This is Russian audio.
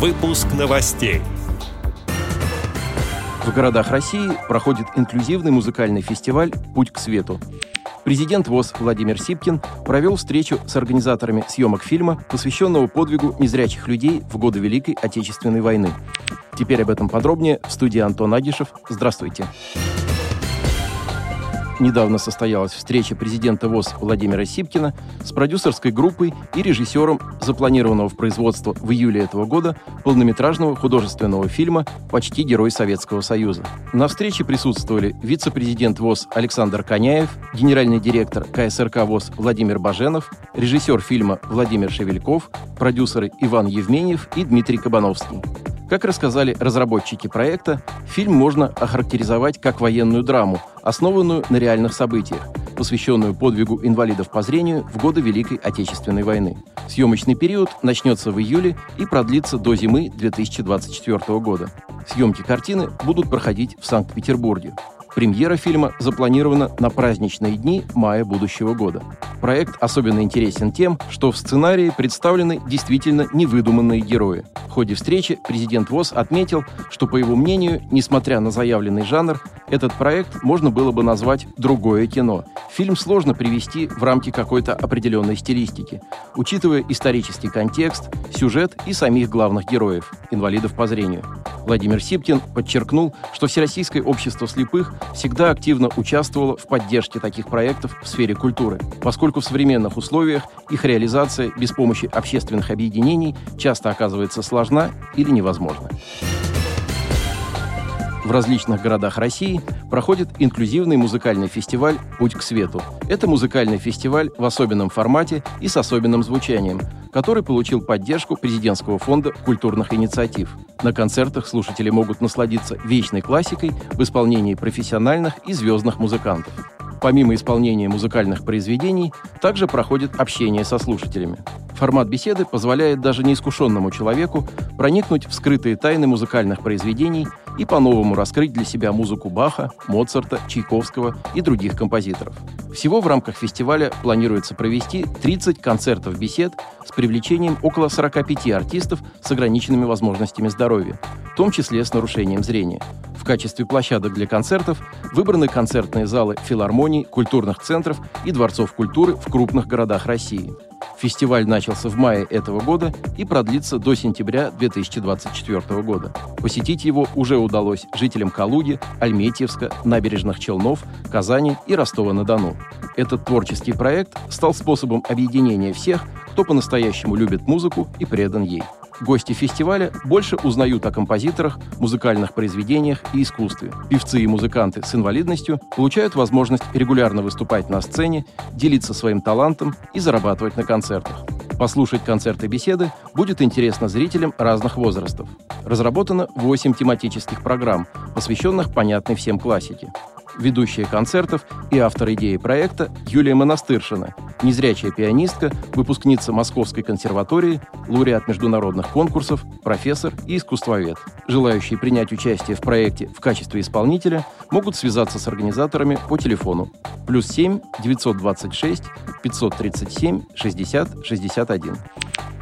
Выпуск новостей. В городах России проходит инклюзивный музыкальный фестиваль «Путь к свету». Президент ВОЗ Владимир Сипкин провел встречу с организаторами съемок фильма, посвященного подвигу незрячих людей в годы Великой Отечественной войны. Теперь об этом подробнее в студии Антон Агишев. Здравствуйте. Здравствуйте. Недавно состоялась встреча президента ВОЗ Владимира Сипкина с продюсерской группой и режиссером запланированного в производство в июле этого года полнометражного художественного фильма «Почти герой Советского Союза». На встрече присутствовали вице-президент ВОЗ Александр Коняев, генеральный директор КСРК ВОЗ Владимир Баженов, режиссер фильма Владимир Шевельков, продюсеры Иван Евменьев и Дмитрий Кабановский. Как рассказали разработчики проекта, фильм можно охарактеризовать как военную драму, основанную на реальных событиях, посвященную подвигу инвалидов по зрению в годы Великой Отечественной войны. Съемочный период начнется в июле и продлится до зимы 2024 года. Съемки картины будут проходить в Санкт-Петербурге. Премьера фильма запланирована на праздничные дни мая будущего года. Проект особенно интересен тем, что в сценарии представлены действительно невыдуманные герои. В ходе встречи президент ВОЗ отметил, что, по его мнению, несмотря на заявленный жанр, этот проект можно было бы назвать «другое кино». Фильм сложно привести в рамки какой-то определенной стилистики, учитывая исторический контекст, сюжет и самих главных героев – инвалидов по зрению. Владимир Сипкин подчеркнул, что Всероссийское общество слепых всегда активно участвовало в поддержке таких проектов в сфере культуры, поскольку в современных условиях их реализация без помощи общественных объединений часто оказывается сложна или невозможна. В различных городах России проходит инклюзивный музыкальный фестиваль «Путь к свету». Это музыкальный фестиваль в особенном формате и с особенным звучанием, который получил поддержку президентского фонда культурных инициатив. На концертах слушатели могут насладиться вечной классикой в исполнении профессиональных и звездных музыкантов. Помимо исполнения музыкальных произведений, также проходит общение со слушателями. Формат беседы позволяет даже неискушенному человеку проникнуть в скрытые тайны музыкальных произведений и по-новому раскрыть для себя музыку Баха, Моцарта, Чайковского и других композиторов. Всего в рамках фестиваля планируется провести 30 концертов-бесед с привлечением около 45 артистов с ограниченными возможностями здоровья, в том числе с нарушением зрения. В качестве площадок для концертов выбраны концертные залы филармоний, культурных центров и дворцов культуры в крупных городах России. Фестиваль начался в мае этого года и продлится до сентября 2024 года. Посетить его уже удалось жителям Калуги, Альметьевска, набережных Челнов, Казани и Ростова-на-Дону. Этот творческий проект стал способом объединения всех, кто по-настоящему любит музыку и предан ей. Гости фестиваля больше узнают о композиторах, музыкальных произведениях и искусстве. Певцы и музыканты с инвалидностью получают возможность регулярно выступать на сцене, делиться своим талантом и зарабатывать на концертах. Послушать концерты беседы будет интересно зрителям разных возрастов. Разработано 8 тематических программ, посвященных понятной всем классике ведущая концертов и автор идеи проекта Юлия Монастыршина, незрячая пианистка, выпускница Московской консерватории, лауреат международных конкурсов, профессор и искусствовед. Желающие принять участие в проекте в качестве исполнителя могут связаться с организаторами по телефону плюс 7 926 537 60 61.